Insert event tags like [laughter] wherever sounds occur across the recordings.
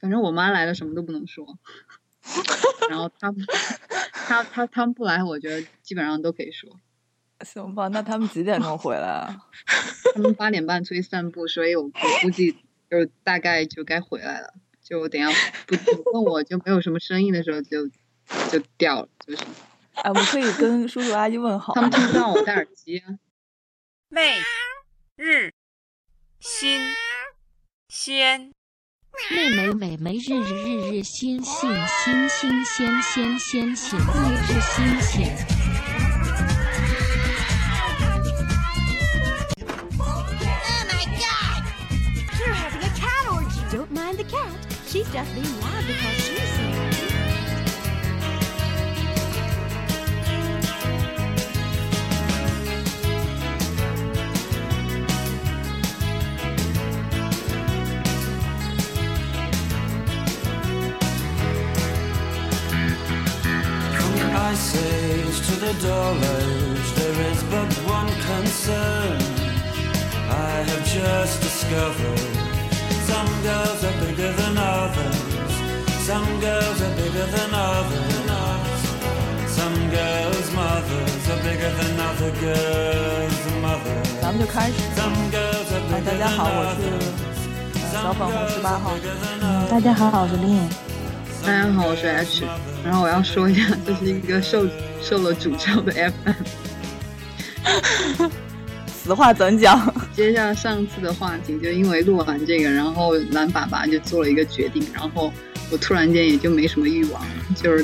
反正我妈来了什么都不能说，[laughs] 然后他们他他他们不来，我觉得基本上都可以说。行吧，那他们几点钟回来啊？[laughs] 他们八点半出去散步，所以我我估计就大概就该回来了。就等下不问我就没有什么声音的时候就就掉了，就是。哎，我可以跟叔叔阿姨问好。他们听不到我戴耳机。啊媚日新鲜。妹妹妹妹日日日日新新新新鲜鲜鲜鲜妹日新鲜。She's just being loud because she's so From the ice age to the dull age, there is but one concern. I have just discovered some girls are bigger than others. Some girls are bigger than others. Some girls' mothers are bigger than other girls' mothers. 咱们就开始。 Some girls are 哎，大 bigger 家 than 好，我是 others. 呃小粉红十八号。嗯，大家好，我是丽。 大家好，我是 H。然后我要说一下，这是一个受受了诅咒的 [laughs] FM。此话怎讲？接下上次的话题，就因为录完这个，然后蓝爸爸就做了一个决定，然后我突然间也就没什么欲望了，就是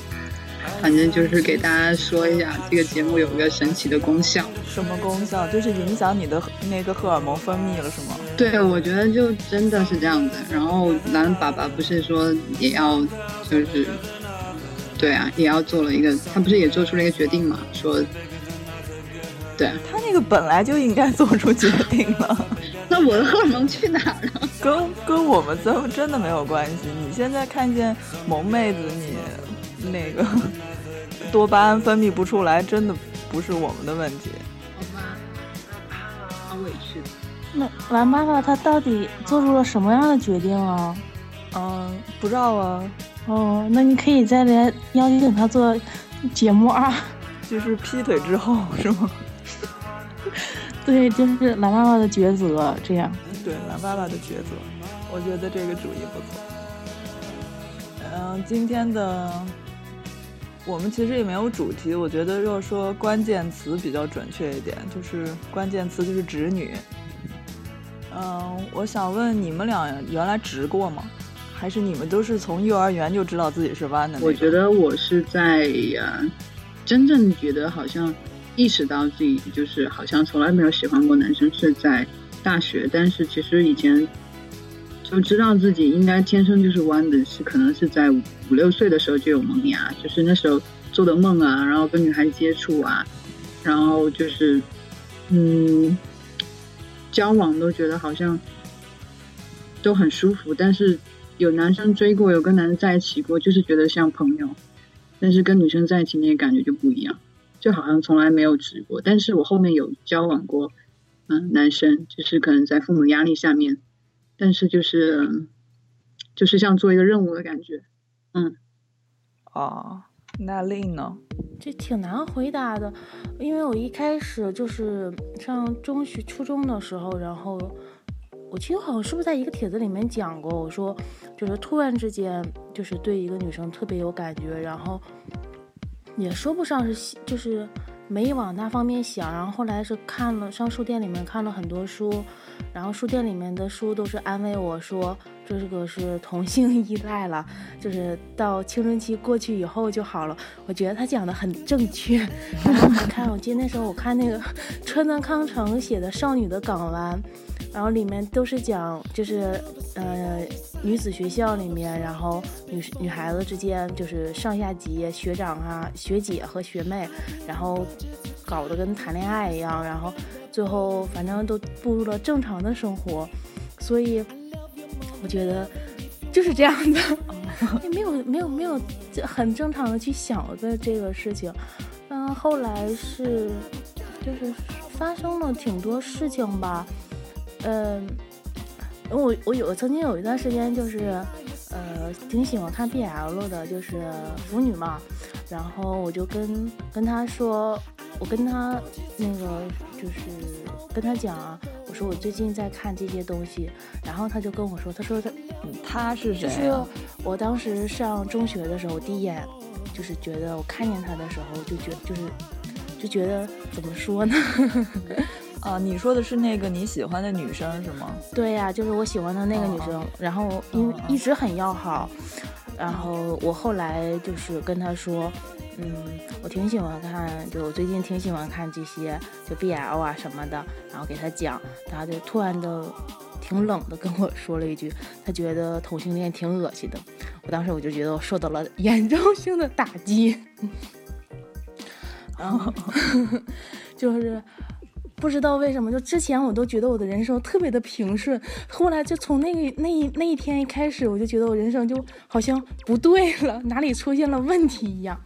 反正就是给大家说一下，这个节目有一个神奇的功效。什么功效？就是影响你的那个荷尔蒙分泌了，是吗？对，我觉得就真的是这样子。然后蓝爸爸不是说也要，就是，对啊，也要做了一个，他不是也做出了一个决定嘛？说，对，他那个本来就应该做出决定了，[laughs] 那我的荷尔蒙去哪儿了？跟跟我们真真的没有关系。你现在看见萌妹子，你那个多巴胺分泌不出来，真的不是我们的问题。好吧，好委屈。那蓝爸爸他到底做出了什么样的决定啊？嗯，不知道啊，哦，那你可以再来邀请他做节目啊。[laughs] 就是劈腿之后是吗？[laughs] 对，就是蓝爸爸的抉择，这样。对，蓝爸爸的抉择，我觉得这个主意不错。嗯，今天的我们其实也没有主题，我觉得要说关键词比较准确一点，就是关键词就是直女。嗯，我想问你们俩原来直过吗？还是你们都是从幼儿园就知道自己是弯的、我觉得我是在呃，真正觉得好像意识到自己就是好像从来没有喜欢过男生是在大学，但是其实以前就知道自己应该天生就是弯的，是可能是在五六岁的时候就有萌芽，就是那时候做的梦啊，然后跟女孩接触啊，然后就是嗯，交往都觉得好像都很舒服，但是。有男生追过，有跟男生在一起过，就是觉得像朋友，但是跟女生在一起那个感觉就不一样，就好像从来没有直过。但是我后面有交往过，嗯，男生就是可能在父母压力下面，但是就是就是像做一个任务的感觉，嗯。哦，那令呢？这挺难回答的，因为我一开始就是上中学、初中的时候，然后。我记得好像是不是在一个帖子里面讲过，我说就是突然之间就是对一个女生特别有感觉，然后也说不上是就是没往那方面想，然后后来是看了上书店里面看了很多书，然后书店里面的书都是安慰我说这个是同性依赖了，就是到青春期过去以后就好了。我觉得他讲的很正确。[laughs] 然后还看，我记得那时候我看那个 [laughs] 川端康成写的《少女的港湾》。然后里面都是讲，就是呃女子学校里面，然后女女孩子之间就是上下级学长啊、学姐和学妹，然后搞得跟谈恋爱一样，然后最后反正都步入了正常的生活，所以我觉得就是这样的，[laughs] 也没有没有没有很正常的去想的这个事情，嗯，后来是就是发生了挺多事情吧。嗯，我我有曾经有一段时间就是，呃挺喜欢看 BL 的，就是腐女嘛。然后我就跟跟他说，我跟他那个就是跟他讲啊，我说我最近在看这些东西，然后他就跟我说，他说他他是谁、就是啊？我当时上中学的时候，我第一眼就是觉得我看见他的时候，就觉就是就觉得怎么说呢？[laughs] 啊，你说的是那个你喜欢的女生是吗？对呀、就是我喜欢的那个女生，然后因为一直很要好，然后我后来就是跟她说，嗯，我挺喜欢看，就我最近挺喜欢看这些就 BL 啊什么的，然后给她讲，他就突然的挺冷的跟我说了一句，她觉得同性恋挺恶心的，我当时我就觉得我受到了严重性的打击，[laughs] 然后 [laughs] 就是。不知道为什么，就之前我都觉得我的人生特别的平顺，后来就从那个那一那一天一开始，我就觉得我人生就好像不对了，哪里出现了问题一样。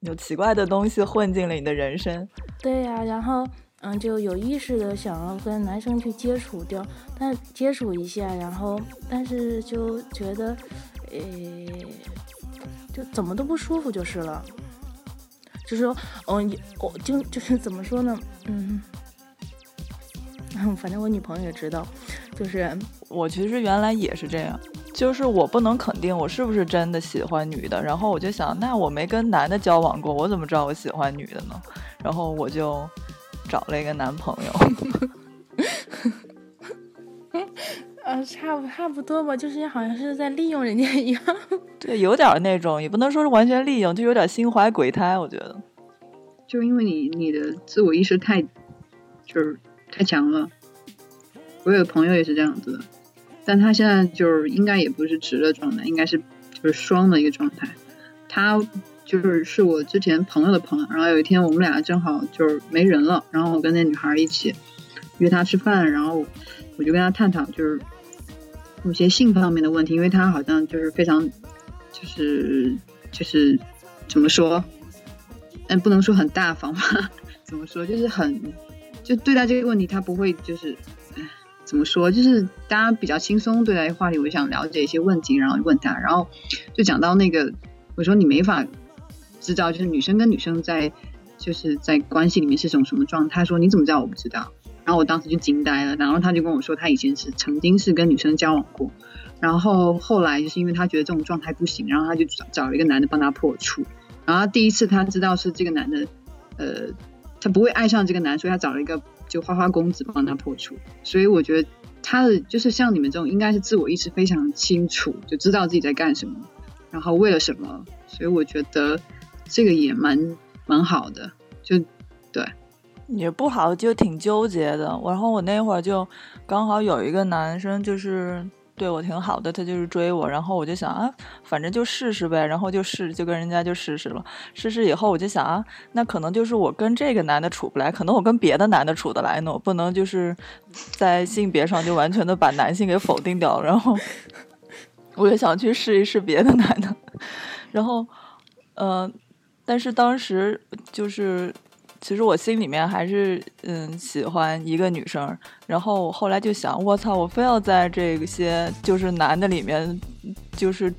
有奇怪的东西混进了你的人生。对呀、然后嗯，就有意识的想要跟男生去接触掉，但接触一下，然后但是就觉得，诶，就怎么都不舒服就是了。就是说，嗯，我就就是怎么说呢，嗯。嗯，[laughs] 反正我女朋友也知道，就是我其实原来也是这样，就是我不能肯定我是不是真的喜欢女的，然后我就想，那我没跟男的交往过，我怎么知道我喜欢女的呢？然后我就找了一个男朋友。[laughs] 呃，差不差不多吧，就是好像是在利用人家一样。[laughs] 对，有点那种，也不能说是完全利用，就有点心怀鬼胎，我觉得。就因为你你的自我意识太就是太强了。我有个朋友也是这样子的，但他现在就是应该也不是直的状态，应该是就是双的一个状态。他就是是我之前朋友的朋友，然后有一天我们俩正好就是没人了，然后我跟那女孩一起约她吃饭，然后我就跟她探讨就是有些性方面的问题，因为她好像就是非常就是就是怎么说，嗯，不能说很大方吧，[laughs] 怎么说就是很就对待这个问题，他不会就是。怎么说？就是大家比较轻松对待话题，我就想了解一些问题，然后问他，然后就讲到那个，我说你没法知道，就是女生跟女生在就是在关系里面是种什么状态。他说你怎么知道？我不知道。然后我当时就惊呆了，然后他就跟我说，他以前是曾经是跟女生交往过，然后后来就是因为他觉得这种状态不行，然后他就找找了一个男的帮他破处。然后第一次他知道是这个男的，呃，他不会爱上这个男，所以他找了一个。就花花公子帮他破处，所以我觉得他的就是像你们这种，应该是自我意识非常清楚，就知道自己在干什么，然后为了什么，所以我觉得这个也蛮蛮好的，就对，也不好，就挺纠结的。然后我那会儿就刚好有一个男生，就是。对我挺好的，他就是追我，然后我就想啊，反正就试试呗，然后就试，就跟人家就试试了。试试以后，我就想啊，那可能就是我跟这个男的处不来，可能我跟别的男的处得来呢。我不能就是在性别上就完全的把男性给否定掉。然后 [laughs] 我也想去试一试别的男的，然后嗯、呃，但是当时就是。其实我心里面还是嗯喜欢一个女生，然后我后来就想，我操，我非要在这些就是男的里面，就是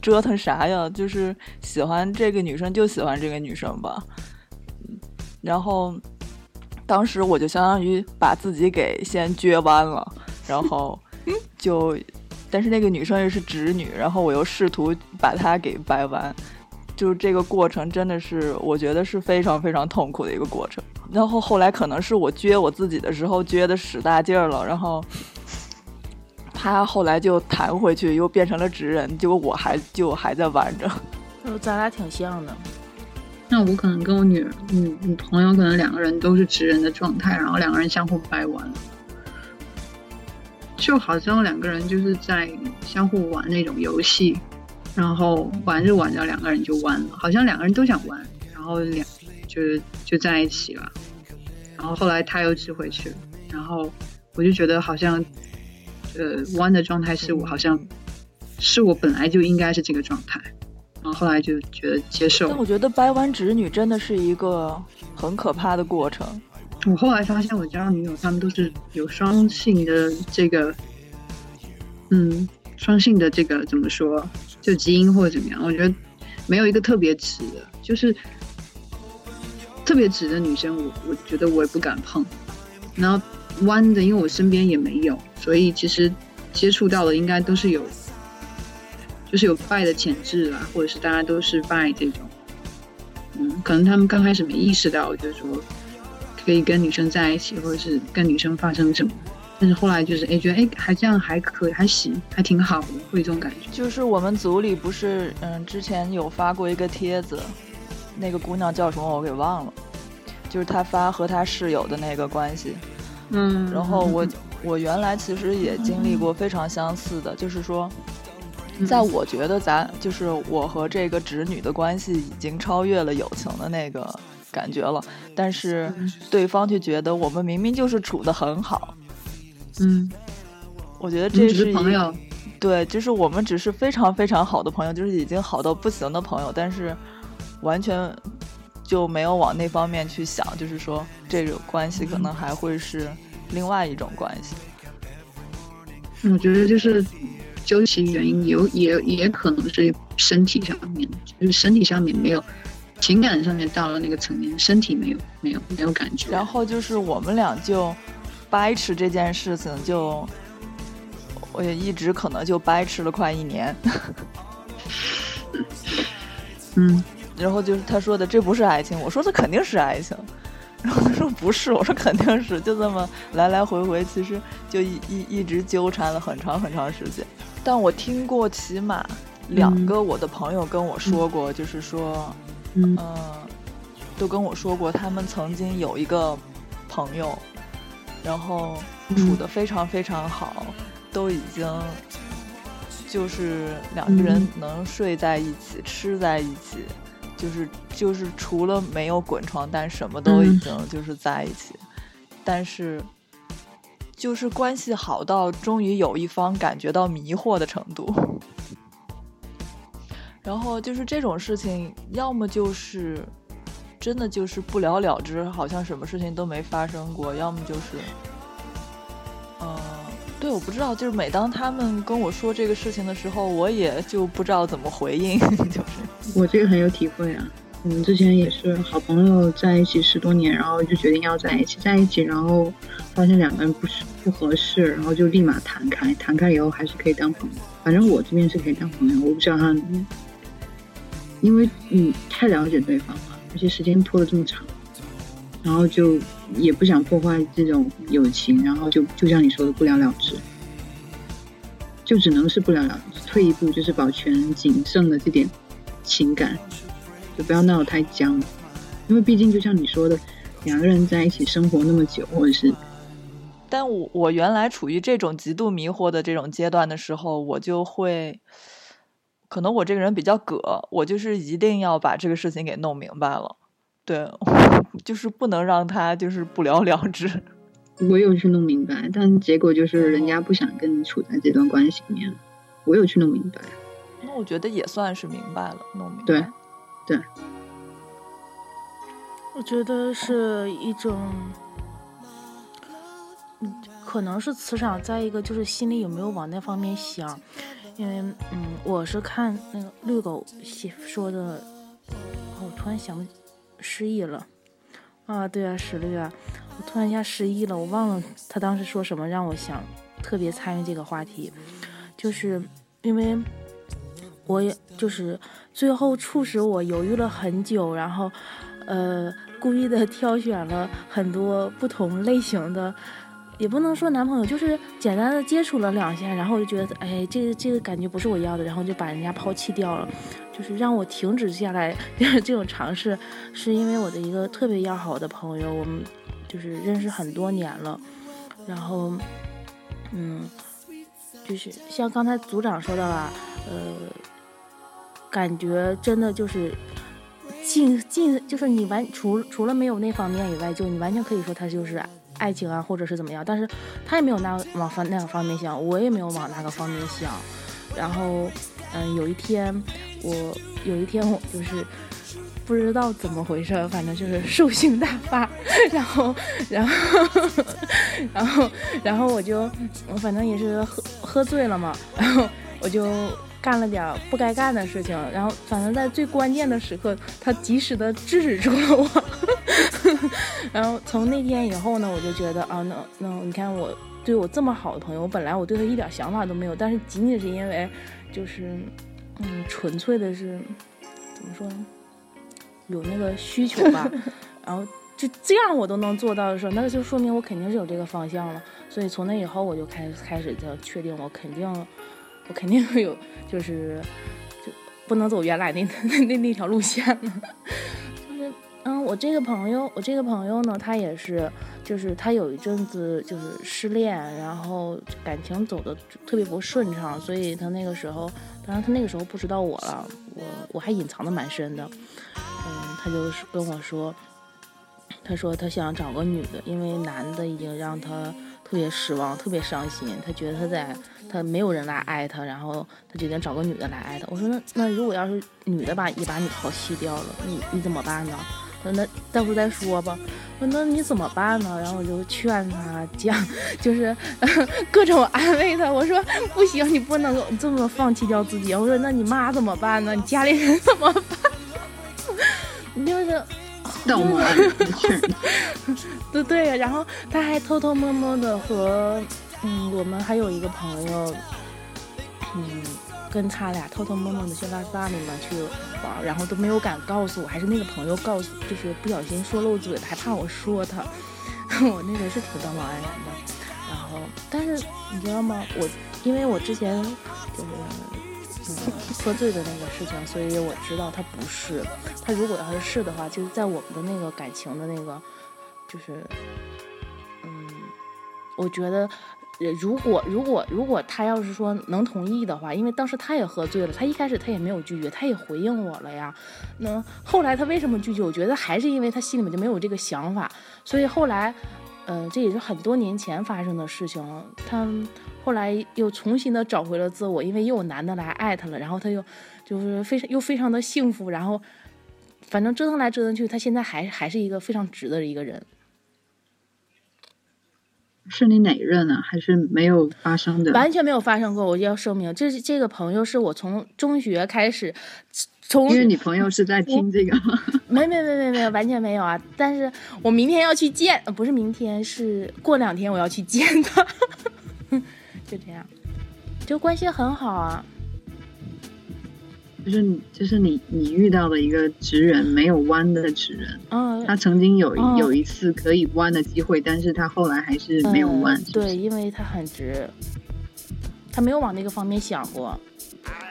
折腾啥呀？就是喜欢这个女生就喜欢这个女生吧。然后当时我就相当于把自己给先撅弯了，然后就，但是那个女生又是直女，然后我又试图把她给掰弯。就是这个过程真的是，我觉得是非常非常痛苦的一个过程。然后后来可能是我撅我自己的时候撅的使大劲儿了，然后他后来就弹回去，又变成了直人，结果我还就还在玩着。就咱俩挺像的。那我可能跟我女女女朋友可能两个人都是直人的状态，然后两个人相互掰弯，就好像两个人就是在相互玩那种游戏。然后玩着玩着，两个人就弯了，好像两个人都想弯，然后两就是就在一起了。然后后来他又吃回去了，然后我就觉得好像，呃，弯的状态是我好像是我本来就应该是这个状态。然后后来就觉得接受。但我觉得掰弯直女真的是一个很可怕的过程。我后来发现，我交的女友她们都是有双性的这个，嗯。双性的这个怎么说，就基因或者怎么样，我觉得没有一个特别直的，就是特别直的女生，我我觉得我也不敢碰。然后弯的，因为我身边也没有，所以其实接触到的应该都是有，就是有拜的潜质啦，或者是大家都是拜这种。嗯，可能他们刚开始没意识到，就是说可以跟女生在一起，或者是跟女生发生什么。但是后来就是哎，觉得哎还这样还可以，还行，还挺好的，会有这种感觉。就是我们组里不是嗯之前有发过一个帖子，那个姑娘叫什么我给忘了，就是她发和她室友的那个关系。嗯，然后我我原来其实也经历过非常相似的，就是说，在我觉得咱就是我和这个侄女的关系已经超越了友情的那个感觉了，但是对方却觉得我们明明就是处的很好。嗯，我觉得这是朋友，对，就是我们只是非常非常好的朋友，就是已经好到不行的朋友，但是完全就没有往那方面去想，就是说这种关系可能还会是另外一种关系。我觉得就是究其原因，有也也可能是身体上面，就是身体上面没有，情感上面到了那个层面，身体没有没有没有感觉。然后就是我们俩就。掰扯这件事情，就我也一直可能就掰扯了快一年。[laughs] 嗯，然后就是他说的这不是爱情，我说这肯定是爱情。然后他说不是，我说肯定是，就这么来来回回，其实就一一一直纠缠了很长很长时间。但我听过起码两个我的朋友跟我说过，就是说，嗯，都跟我说过，他们曾经有一个朋友。然后处的非常非常好，都已经就是两个人能睡在一起、吃在一起，就是就是除了没有滚床单，什么都已经就是在一起。但是就是关系好到终于有一方感觉到迷惑的程度。[laughs] 然后就是这种事情，要么就是真的就是不了了之，好像什么事情都没发生过；要么就是。嗯，对，我不知道，就是每当他们跟我说这个事情的时候，我也就不知道怎么回应。[laughs] 就是我这个很有体会啊，我们之前也是好朋友在一起十多年，然后就决定要在一起，在一起，然后发现两个人不是不合适，然后就立马弹开，弹开以后还是可以当朋友。反正我这边是可以当朋友，我不知道他，因为你太了解对方了，而且时间拖得这么长。然后就也不想破坏这种友情，然后就就像你说的不了了之，就只能是不了了，退一步就是保全仅剩的这点情感，就不要闹得太僵，因为毕竟就像你说的，两个人在一起生活那么久，或者是，但我我原来处于这种极度迷惑的这种阶段的时候，我就会，可能我这个人比较葛，我就是一定要把这个事情给弄明白了。对，[laughs] 就是不能让他就是不了了之。我有去弄明白，但结果就是人家不想跟你处在这段关系里面。我有去弄明白，那我觉得也算是明白了，弄明白。对，对。我觉得是一种，可能是磁场，再一个就是心里有没有往那方面想。因为，嗯，我是看那个绿狗写说的，我突然想。失忆了，啊，对啊，史律啊，我突然一下失忆了，我忘了他当时说什么让我想特别参与这个话题，就是因为我也就是最后促使我犹豫了很久，然后呃故意的挑选了很多不同类型的，也不能说男朋友，就是简单的接触了两下，然后就觉得哎这个这个感觉不是我要的，然后就把人家抛弃掉了。就是让我停止下来这种尝试，是因为我的一个特别要好的朋友，我们就是认识很多年了，然后，嗯，就是像刚才组长说的吧，呃，感觉真的就是近近，就是你完除除了没有那方面以外，就你完全可以说他就是爱情啊，或者是怎么样，但是他也没有那往方那个方面想，我也没有往那个方面想，然后，嗯，有一天。我有一天，我就是不知道怎么回事，反正就是兽性大发，然后，然后，[laughs] 然后，然后我就，我反正也是喝喝醉了嘛，然后，我就干了点不该干的事情，然后反正在最关键的时刻，他及时的制止住了我。[laughs] 然后从那天以后呢，我就觉得啊，那那你看我对我这么好的朋友，我本来我对他一点想法都没有，但是仅仅是因为就是嗯，纯粹的是怎么说呢，有那个需求吧，[laughs] 然后就这样我都能做到的时候，那就说明我肯定是有这个方向了。所以从那以后，我就开始开始就确定我肯定我肯定会有就是就不能走原来那 [laughs] 那那那条路线了。就是嗯，我这个朋友，我这个朋友呢，他也是，就是他有一阵子就是失恋，然后感情走的特别不顺畅，所以他那个时候，当然他那个时候不知道我了，我我还隐藏的蛮深的，嗯，他就是跟我说，他说他想找个女的，因为男的已经让他特别失望，特别伤心，他觉得他在他没有人来爱他，然后他决定找个女的来爱他。我说那那如果要是女的把也把你抛弃掉了，你你怎么办呢？他说那到时候再说吧。我说那你怎么办呢？然后我就劝他讲，就是 [laughs] 各种安慰他。我说不行，你不能这么放弃掉自己。我说那你妈怎么办呢？你家里人怎么办？你 [laughs] 就是。道貌岸然的劝人，对对呀，然后他还偷偷摸摸的和，嗯，我们还有一个朋友，嗯，跟他俩偷偷摸摸的去拉萨里面去玩，然后都没有敢告诉我，还是那个朋友告诉，就是不小心说漏嘴了，还怕我说他，我那个是挺道貌岸然的，然后，但是你知道吗？我因为我之前就是。喝醉的那个事情，所以我知道他不是。他如果要是是的话，就是在我们的那个感情的那个，就是，嗯，我觉得，如果如果如果他要是说能同意的话，因为当时他也喝醉了，他一开始他也没有拒绝，他也回应我了呀。那后来他为什么拒绝？我觉得还是因为他心里面就没有这个想法。所以后来，嗯，这也是很多年前发生的事情了。他。后来又重新的找回了自我，因为又有男的来艾他了，然后他又就是非常又非常的幸福，然后反正折腾来折腾去，他现在还还是一个非常直的一个人。是你哪任呢？还是没有发生的？完全没有发生过。我就要声明，这是这个朋友是我从中学开始，从因为你朋友是在听这个吗？没没没没没有，完全没有啊！但是我明天要去见，不是明天，是过两天我要去见他。就这样，就关系很好啊。就是你，就是你，你遇到的一个直人，没有弯的直人。嗯。他曾经有有一次可以弯的机会，但是他后来还是没有弯。对，因为他很直，他没有往那个方面想过。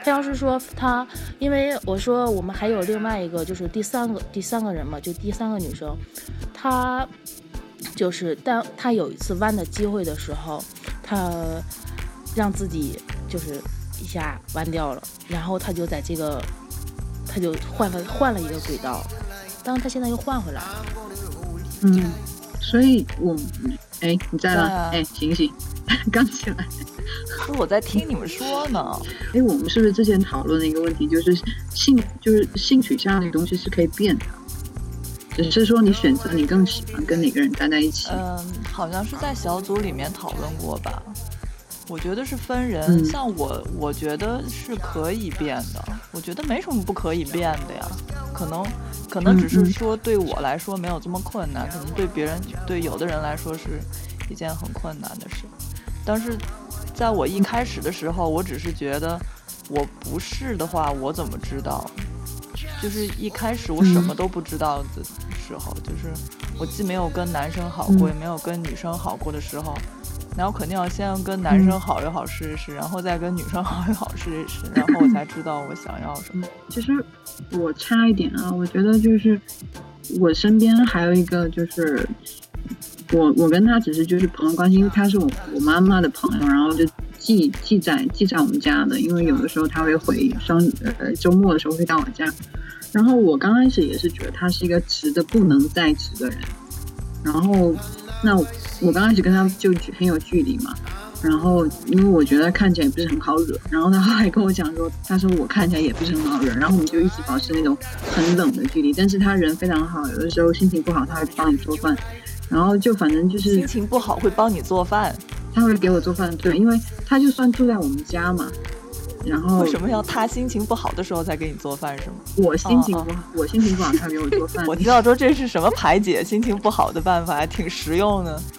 他要是说他，因为我说我们还有另外一个，就是第三个第三个人嘛，就第三个女生，她就是当她有一次弯的机会的时候，她。让自己就是一下弯掉了，然后他就在这个，他就换了换了一个轨道，但是他现在又换回来了。嗯，所以我，哎，你在吗？哎，醒醒，[laughs] 刚起来。是我在听你们说呢。哎，我们是不是之前讨论的一个问题，就是性，就是性取向这个东西是可以变的，只是说你选择你更喜欢跟哪个人待在一起。嗯，好像是在小组里面讨论过吧。我觉得是分人，像我，我觉得是可以变的。我觉得没什么不可以变的呀，可能，可能只是说对我来说没有这么困难，可能对别人，对有的人来说是一件很困难的事。但是在我一开始的时候，我只是觉得我不是的话，我怎么知道？就是一开始我什么都不知道的时候，就是我既没有跟男生好过，也没有跟女生好过的时候。然后肯定要先跟男生好一好试一试，然后再跟女生 [laughs] 好一好试一试，然后我才知道我想要什么。其实我差一点啊，我觉得就是我身边还有一个就是我我跟他只是就是朋友关系，因为他是我我妈妈的朋友，然后就寄寄在寄在我们家的，因为有的时候他会回双呃周末的时候会到我家，然后我刚开始也是觉得他是一个直的不能再直的人，然后。那我刚开始跟他就很有距离嘛，然后因为我觉得看起来也不是很好惹，然后他后来跟我讲说，他说我看起来也不是很好惹，然后我们就一直保持那种很冷的距离。但是他人非常好，有的时候心情不好他会帮你做饭，然后就反正就是心情不好会帮你做饭，他会给我做饭，对，因为他就算住在我们家嘛，然后为什么要他心情不好的时候才给你做饭是吗？我心情哦不好，我心情不好，他给我做饭。[laughs] 我知道说这是什么排解心情不好的办法，还挺实用的。[laughs]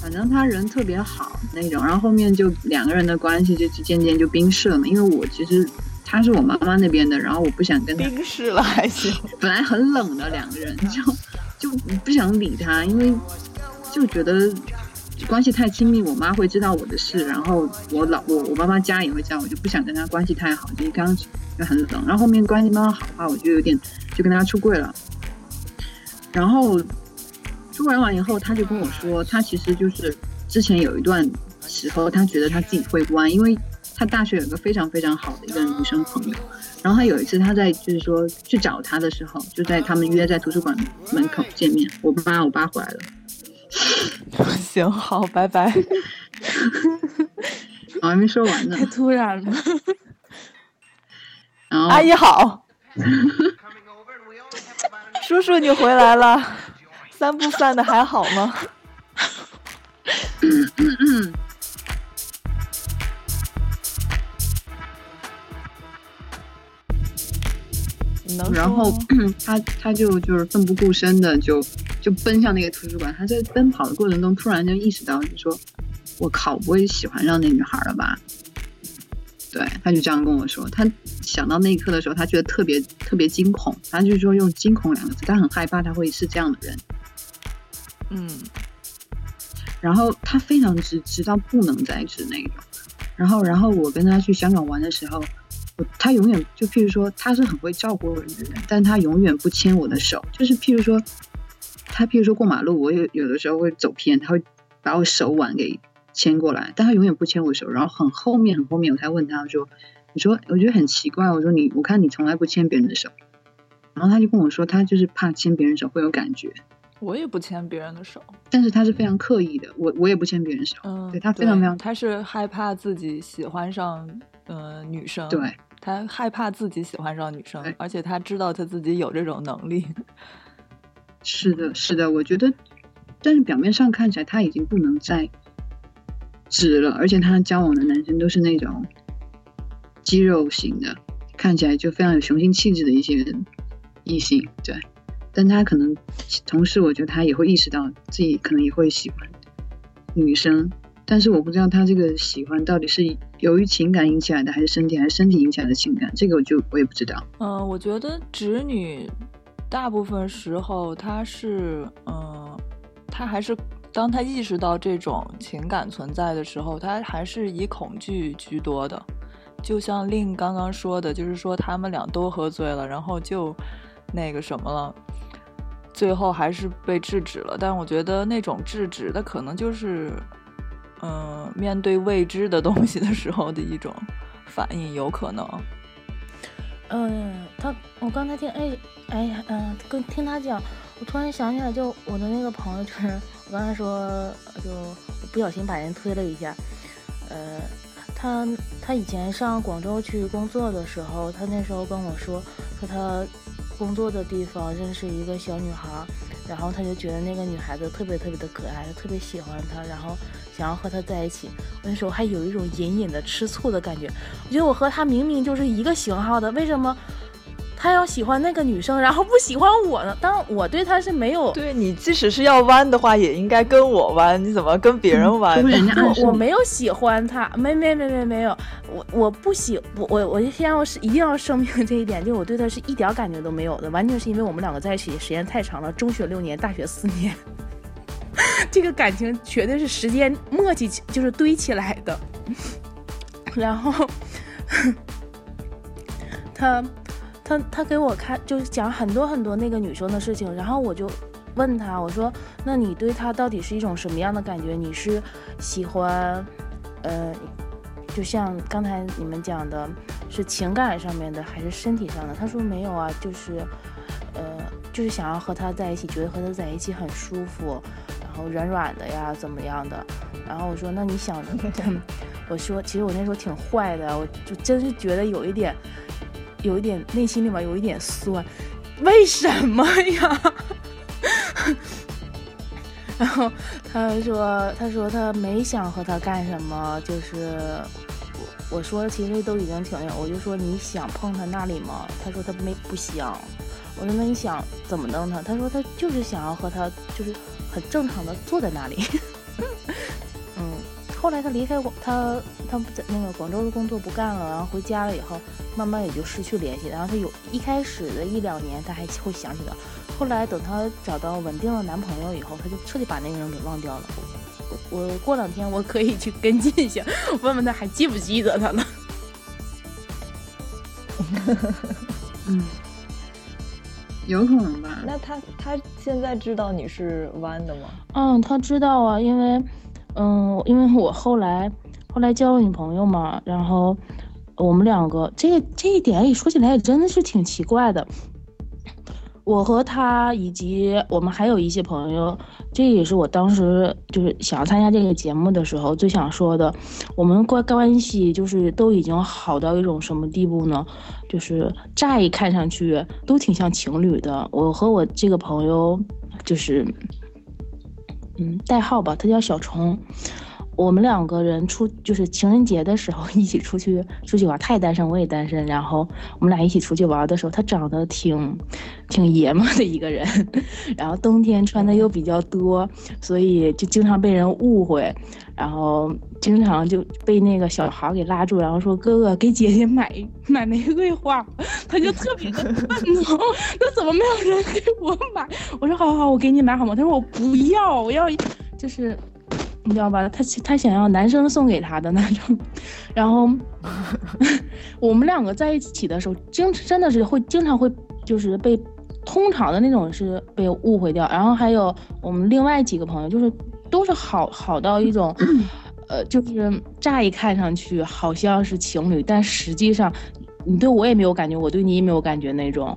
反正他人特别好那种，然后后面就两个人的关系就渐渐就冰释了嘛。因为我其实他是我妈妈那边的，然后我不想跟他，冰释了还行，[laughs] 本来很冷的两个人，就就不想理他，因为就觉得关系太亲密，我妈会知道我的事，然后我老我我妈妈家也会知道，我就不想跟他关系太好，就刚刚就很冷，然后后面关系慢慢好的话，我就有点就跟他出柜了，然后出柜完以后，他就跟我说，他其实就是之前有一段时候，他觉得他自己会弯，因为他大学有一个非常非常好的一个女生朋友，然后他有一次他在就是说去找他的时候，就在他们约在图书馆门口见面，我妈我爸回来了。行好，拜拜。[laughs] 我还没说完呢太。突然了。然后阿姨好，[laughs] 叔叔你回来了，散步散的还好吗？然后 [clears throat] 他他就就是奋不顾身的就就奔向那个图书馆。他在奔跑的过程中，突然就意识到，就说：“我靠，不会喜欢上那女孩了吧？”对，他就这样跟我说。他想到那一刻的时候，他觉得特别特别惊恐。他就是说用“惊恐”两个字，他很害怕他会是这样的人。嗯然后他非常直，直到不能再直那种。然后，然后我跟他去香港玩的时候，我他永远就譬如说，他是很会照顾人的人，但他永远不牵我的手。就是譬如说，他譬如说过马路，我有有的时候会走偏，他会把我手腕给牵过来，但他永远不牵我手。然后很后面很后面，我才问他我说：“你说我觉得很奇怪，我说你我看你从来不牵别人的手。”然后他就跟我说，他就是怕牵别人手会有感觉，我也不牵别人的手，但是他是非常刻意的，我我也不牵别人手。嗯，对他非常非常他是害怕自己喜欢上呃女生，对，他害怕自己喜欢上女生，而且他知道他自己有这种能力，是的，是的，我觉得，但是表面上看起来他已经不能再直了，而且他交往的男生都是那种肌肉型的，看起来就非常有雄性气质的一些异性，对。但他可能同时，我觉得他也会意识到自己可能也会喜欢女生，但是我不知道他这个喜欢到底是由于情感引起来的，还是身体，还是身体引起来的情感，这个我就我也不知道。嗯、我觉得直女大部分时候他是，嗯、他还是当他意识到这种情感存在的时候，他还是以恐惧居多的。就像令刚刚说的，就是说他们俩都喝醉了，然后就那个什么了，最后还是被制止了。但我觉得那种制止的可能就是，嗯、面对未知的东西的时候的一种反应，有可能。嗯，他我刚才听，哎哎呀，嗯、跟听他讲，我突然想起来，就我的那个朋友，就是我刚才说，就我不小心把人推了一下，呃，他他以前上广州去工作的时候，他那时候跟我说，说他工作的地方认识一个小女孩，然后他就觉得那个女孩子特别特别的可爱，特别喜欢她，然后想要和他在一起。我那时候还有一种隐隐的吃醋的感觉，我觉得我和他明明就是一个型号的，为什么他要喜欢那个女生，然后不喜欢我呢？当然，我对他是没有，对你即使是要弯的话，也应该跟我弯，你怎么跟别人弯？我我没有喜欢他，没没没没没有，我我不喜我我我先要是一定要声明这一点，就是我对他是一点感觉都没有的，完全是因为我们两个在一起时间太长了，中学六年，大学四年，[laughs] 这个感情绝对是时间磨叽起，就是堆起来的。[laughs] 然后 [laughs] 他他他给我看，就是讲很多很多那个女生的事情，然后我就问他，我说：“那你对她到底是一种什么样的感觉？你是喜欢，呃，就像刚才你们讲的，是情感上面的还是身体上的？”他说：“没有啊，就是，呃，就是想要和他在一起，觉得和他在一起很舒服，后软软的呀，怎么样的？”然后我说：“那你想，[laughs] 我说其实我那时候挺坏的，我就真是觉得有一点，有一点内心里面有一点酸，为什么呀？” [laughs] 然后他说他说他没想和他干什么，就是我我说其实都已经挺那个，我就说你想碰他那里吗？他说他没不想。我说那你想怎么弄他？他说他就是想要和他就是很正常的坐在那里。[laughs] 嗯，后来他离开广他他不在那个广州的工作不干了，然后回家了以后，慢慢也就失去联系。然后他有一开始的一两年他还会想起他，后来等他找到稳定的男朋友以后，他就彻底把那个人给忘掉了。我我过两天我可以去跟进一下，问问他还记不记得他呢。[laughs] 嗯，有可能吧。那他他现在知道你是弯的吗？嗯，他知道啊，因为，嗯，因为我后来后来交了女朋友嘛，然后我们两个这这一点也说起来也真的是挺奇怪的。我和他以及我们还有一些朋友，这也是我当时就是想要参加这个节目的时候最想说的。我们关关系就是都已经好到一种什么地步呢？就是乍一看上去都挺像情侣的。我和我这个朋友就是，嗯，代号吧，他叫小虫。我们两个人出就是情人节的时候一起出去出去玩，他也单身，我也单身。然后我们俩一起出去玩的时候，他长得挺挺爷们的一个人，然后冬天穿的又比较多，所以就经常被人误会，然后经常就被那个小孩给拉住，然后说哥哥给姐姐买买玫瑰花，[laughs] 他就特别的愤怒，[laughs] 那怎么没有人给我买？我说好好好，我给你买好吗？他说我不要，我要就是。你知道吧？他他想要男生送给他的那种，[laughs] 然后 [laughs] 我们两个在一起的时候，经真的是会经常会就是被通常的那种是被误会掉，然后还有我们另外几个朋友，就是都是好好到一种，[laughs] 呃，就是乍一看上去好像是情侣，但实际上你对我也没有感觉，我对你也没有感觉那种。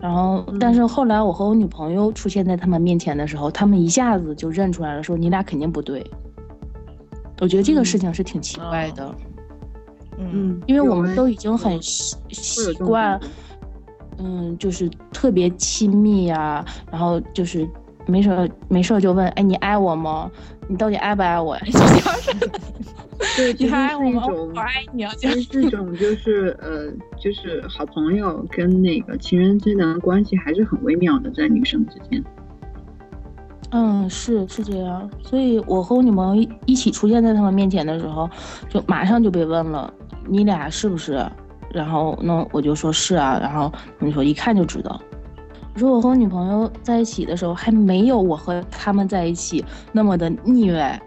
然后，但是后来我和我女朋友出现在他们面前的时候，他们一下子就认出来了，说你俩肯定不对。我觉得这个事情是挺奇怪的，嗯，因为我们都已经很习习惯，嗯，就是特别亲密呀、然后就是没事儿没事儿就问，哎，你爱我吗？你到底爱不爱我 [laughs] 对，[laughs] [laughs] 你其实还爱我吗？是一种我爱你啊！其实这种就是呃，就是好朋友跟那个情人之间的关系还是很微妙的，在女生之间。嗯，是是这样，所以我和我女朋友一起出现在他们面前的时候，就马上就被问了，你俩是不是？然后那我就说是啊，然后你说一看就知道。我说我和我女朋友在一起的时候，还没有我和他们在一起那么的腻歪，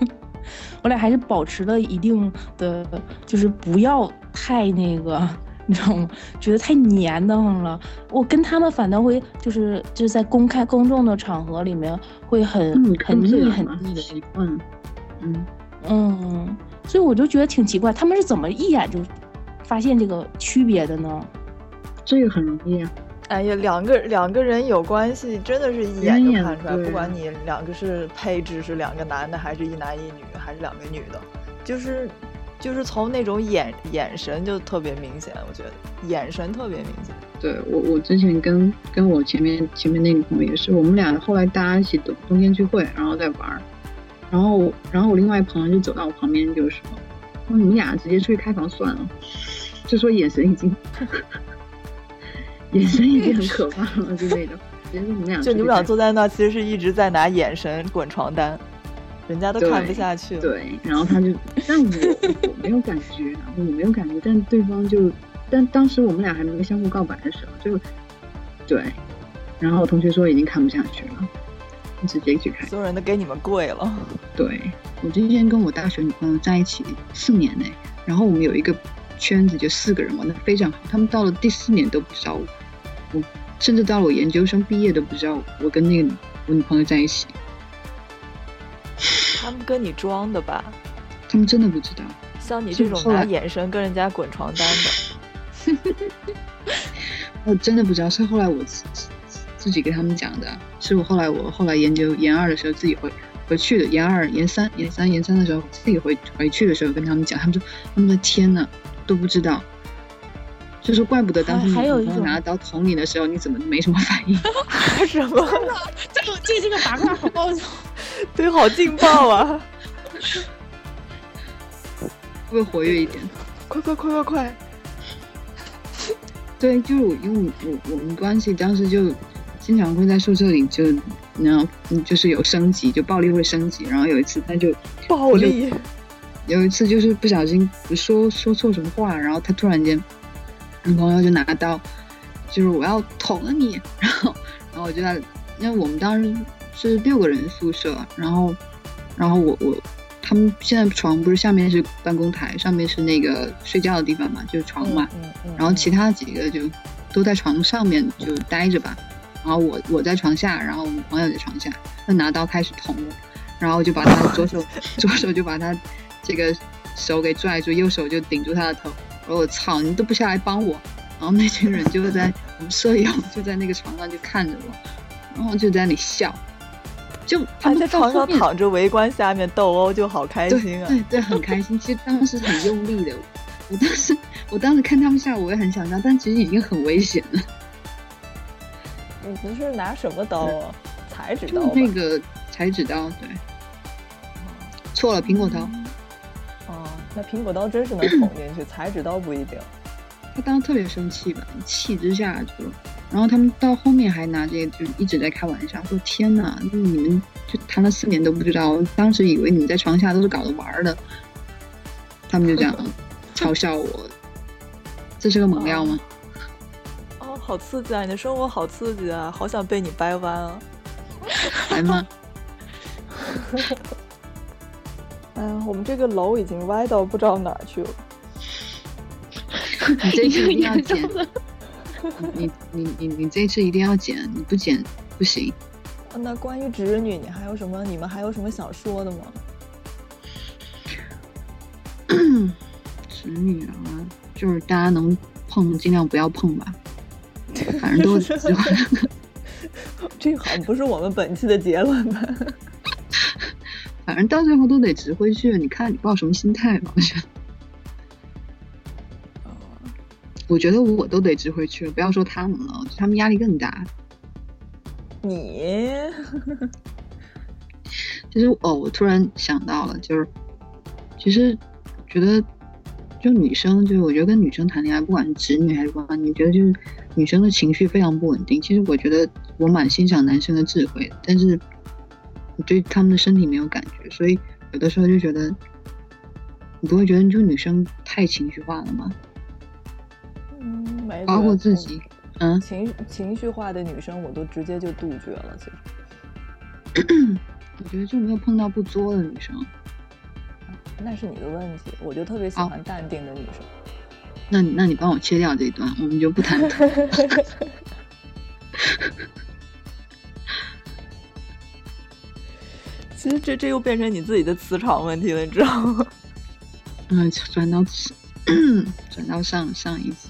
[laughs] 我俩还是保持了一定的，就是不要太那个。你知道吗？觉得太黏得慌了。我跟他们反倒会就是就是在公开公众的场合里面会很、嗯，很腻很腻的习惯。嗯，嗯，所以我就觉得挺奇怪，他们是怎么一眼就发现这个区别的呢？这个很容易啊。哎呀，两个两个人有关系，真的是一眼就看出来，对不管你两个是配置是两个男的，还是一男一女，还是两个女的，就是就是从那种眼眼神就特别明显，我觉得眼神特别明显。对我，我之前跟跟我前面前面那女朋友也是，我们俩后来大家一起冬冬天聚会，然后再玩儿，然后然后我另外朋友就走到我旁边就说，说你们俩直接出去开房算了，就说眼神已经 [laughs] 眼神已经很可怕了，就那种，[laughs] 直接说你们俩就你们俩坐在那，其实是一直在拿眼神滚床单，人家都看不下去了。对，然后他就，但我我没有感觉啊，[laughs] 我没有感觉，但对方就，但当时我们俩还没相互告白的时候，就，对，然后我同学说已经看不下去了，直接去看。所有人都给你们跪了。对我之前跟我大学女朋友在一起四年内，然后我们有一个圈子，就四个人玩的非常好，他们到了第四年都不知道我，我甚至到了我研究生毕业都不知道我跟那个我女朋友在一起，他们跟你装的吧？他们真的不知道。像你这种拿眼神跟人家滚床单的，[laughs] 我真的不知道，是后来我自自自己给他们讲的，是我后来我后来研究研二的时候自己回回去的，研二研三研三研三的时候自己回回去的时候跟他们讲，他们说他们的天呐都不知道，就是怪不得当时你还有一种女朋友拿刀捅你的时候，你怎么没什么反应？[laughs] 什么？这个这这个八卦好爆笑。[laughs] 对，好劲爆啊！会 [laughs] 不会活跃一点？快快快快快！对，就是我，因为我我们关系当时就经常会在宿舍里就，然后嗯就是有升级，就暴力会升级。然后有一次他就暴力，有一次就是不小心说说错什么话，然后他突然间女朋友就拿刀，就是我要捅了你，[laughs] 然后然后我就在，因为我们当时是六个人宿舍，然后然后我我他们现在床不是下面是办公台，上面是那个睡觉的地方嘛，就是床嘛，嗯嗯然后其他几个就都在床上面就待着吧，然后我我在床下，然后我女朋友在床下，他拿刀开始捅我，然后我就把他左手 [laughs] 左手就把他这个手给拽住，右手就顶住他的头，我操，你都不下来帮我，然后那群人就在我们舍友就在那个床上就看着我，然后就在那里笑，就他们在床上躺着围观下面斗殴，就好开心啊！对对，很开心。其实当时很用力的，我当时我当时看他们笑，我也很想笑，但其实已经很危险了。你不是拿什么刀啊？裁纸刀吧？那个裁纸刀，对，错了，苹果刀。哦，那苹果刀真是能捅进去，[clears throat] 裁纸刀不一定。他当时特别生气吧，一气之下就，然后他们到后面还拿这个就一直在开玩笑，说天哪，就是你们就谈了四年都不知道，当时以为你们在床下都是搞着玩儿的，他们就这样 [laughs] 嘲笑我，这是个猛料吗？[laughs] 哦，好刺激啊！你的生活好刺激啊，好想被你掰弯啊！来吗？[laughs] 哎呀，我们这个楼已经歪到不知道哪儿去了。你这次一定要剪 [laughs] 你你你你这次一定要剪，你不剪不行。啊那关于侄女，你还有什么？你们还有什么想说的吗？[coughs] 侄女啊，就是大家能碰尽量不要碰吧，反正都 [laughs] 喜欢。这好像不是我们本期的结论吧？反正到最后都得值回去，你看你抱什么心态吧。我觉得，我觉得我都得值回去，不要说他们了，他们压力更大。你 [laughs] 其实哦，我突然想到了，就是其实觉得就女生，就是我觉得跟女生谈恋爱，不管是直女还是光你，觉得就是女生的情绪非常不稳定。其实我觉得我蛮欣赏男生的智慧，但是我对他们的身体没有感觉，所以有的时候就觉得，你不会觉得就女生太情绪化了吗？嗯，没包括自己，嗯，情情绪化的女生，我都直接就杜绝了。其实，我觉得就没有碰到不作的女生。那是你的问题。我就特别喜欢淡定的女生。那你那你帮我切掉这一段，我们就不谈 [laughs] 其实这这又变成你自己的磁场问题了，你知道吗？[laughs] 嗯，转到 [clears throat] 转到上上一集。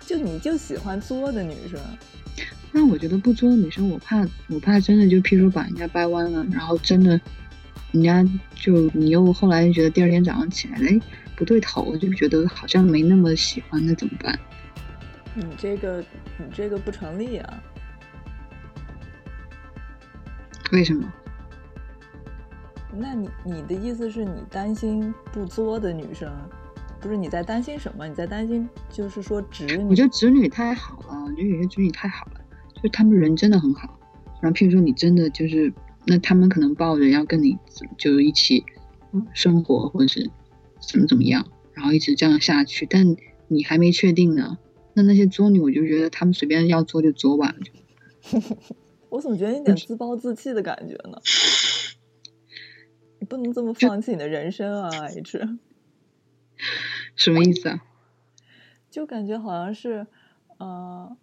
就你就喜欢作的女生，那我觉得不作的女生，我怕我怕真的就譬如说把人家掰弯了，然后真的人家就你又后来觉得第二天早上起来，哎不对头，就觉得好像没那么喜欢，那怎么办？你这个你这个不成立啊！为什么？那你你的意思是你担心不作的女生，不是你在担心什么？你在担心就是说直女？我觉得侄女太好了，我觉得有些侄女太好了，就是他们人真的很好。然后譬如说你真的就是，那他们可能抱着要跟你就一起嗯生活，或者是怎么怎么样，然后一直这样下去，但你还没确定呢。那那些作女，我就觉得他们随便要作就作吧。[laughs] 我怎么觉得有点自暴自弃的感觉呢？你不能这么放弃你的人生啊，H。[laughs] 什么意思啊？就感觉好像是，呃，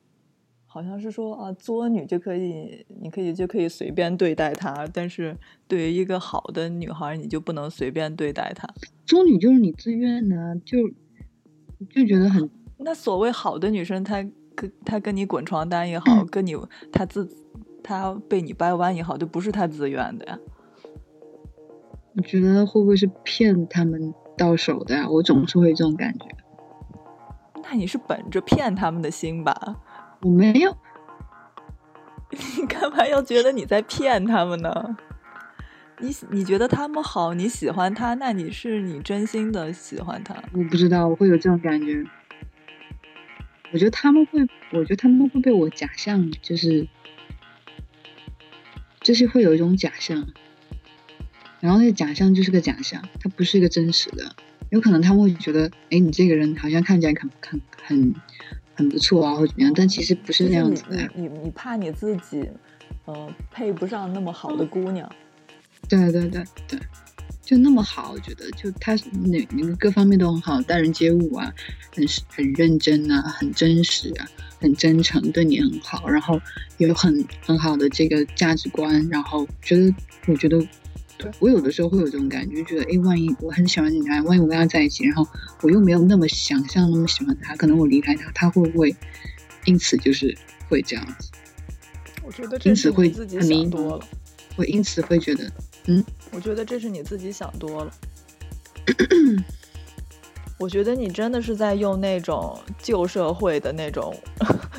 好像是说啊，作女就可以，你可以就可以随便对待她，但是对于一个好的女孩，你就不能随便对待她。作女就是你自愿的啊，就就觉得很那所谓好的女生，她跟她跟你滚床单也好，跟你她自她被你掰弯也好，就不是他自愿的呀。我觉得会不会是骗他们到手的呀？我总是会有这种感觉。那你是本着骗他们的心吧？我没有，[laughs] 你干嘛要觉得你在骗他们呢？你你觉得他们好，你喜欢他，那你是你真心的喜欢他。我不知道我会有这种感觉。我觉得他们会，我觉得他们会被我假象，就是，就是会有一种假象，然后那个假象就是个假象，它不是一个真实的。有可能他们会觉得，哎，你这个人好像看起来很很很很不错啊，或者怎么样，但其实不是那样子的。你你你怕你自己，呃，配不上那么好的姑娘。对对对对，就那么好，我觉得就他那那个各方面都很好，待人接物啊，很很认真啊，很真实啊，很真诚，对你很好，然后有很很好的这个价值观，然后觉得我觉得。对我有的时候会有这种感觉，就觉得哎，万一我很喜欢你啊，万一我跟他在一起，然后我又没有那么想象那么喜欢他，可能我离开他，他会不会因此就是会这样子？我觉得因此会很迷茫想多了。会因此会觉得，我觉得这是你自己想多了。[coughs] 我觉得你真的是在用那种旧社会的那种，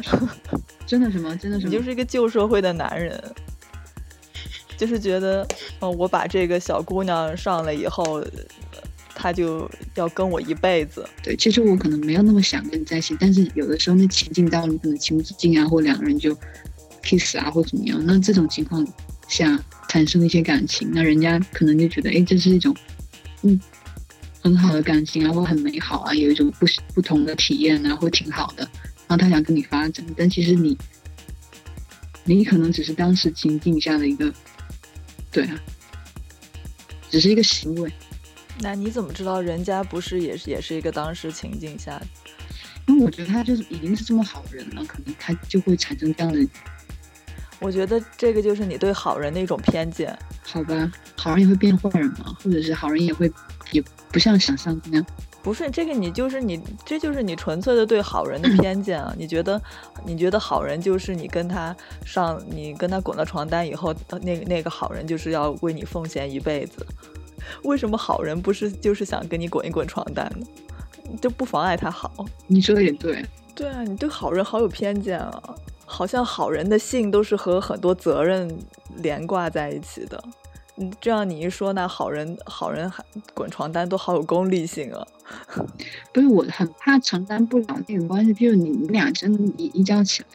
[laughs] 真的什么，真的什么，你就是一个旧社会的男人，就是觉得，哦、我把这个小姑娘上了以后，呃她就要跟我一辈子。对，其实我可能没有那么想跟你在一起，但是有的时候那情境到你可能情不自禁啊，或两个人就 kiss 啊，或怎么样，那这种情况下产生了一些感情，那人家可能就觉得，哎，这是一种嗯很好的感情啊，或很美好啊，有一种不不同的体验啊，或挺好的，然后他想跟你发展，但其实你你可能只是当时情境下的一个，对啊，只是一个行为。那你怎么知道人家不是也是也是一个当时情境下的？因为我觉得他就是已经是这么好的人了，可能他就会产生这样的，我觉得这个就是你对好人的一种偏见。好吧，好人也会变坏人嘛，或者是好人也会也不像想象那样，不是这个，你就是你，这就是你纯粹的对好人的偏见啊！你觉得，你觉得好人就是你跟他上，你跟他滚了床单以后，那个那个好人就是要为你奉献一辈子。为什么好人不是就是想跟你滚一滚床单呢？这不妨碍他好。你说的也对，对啊，你对好人好有偏见啊！好像好人的性都是和很多责任连挂在一起的。嗯，这样你一说，那好人好人还滚床单都好有功利性啊！[laughs] 不是我很怕承担不了那种关系，譬如你们俩真的一一觉起来，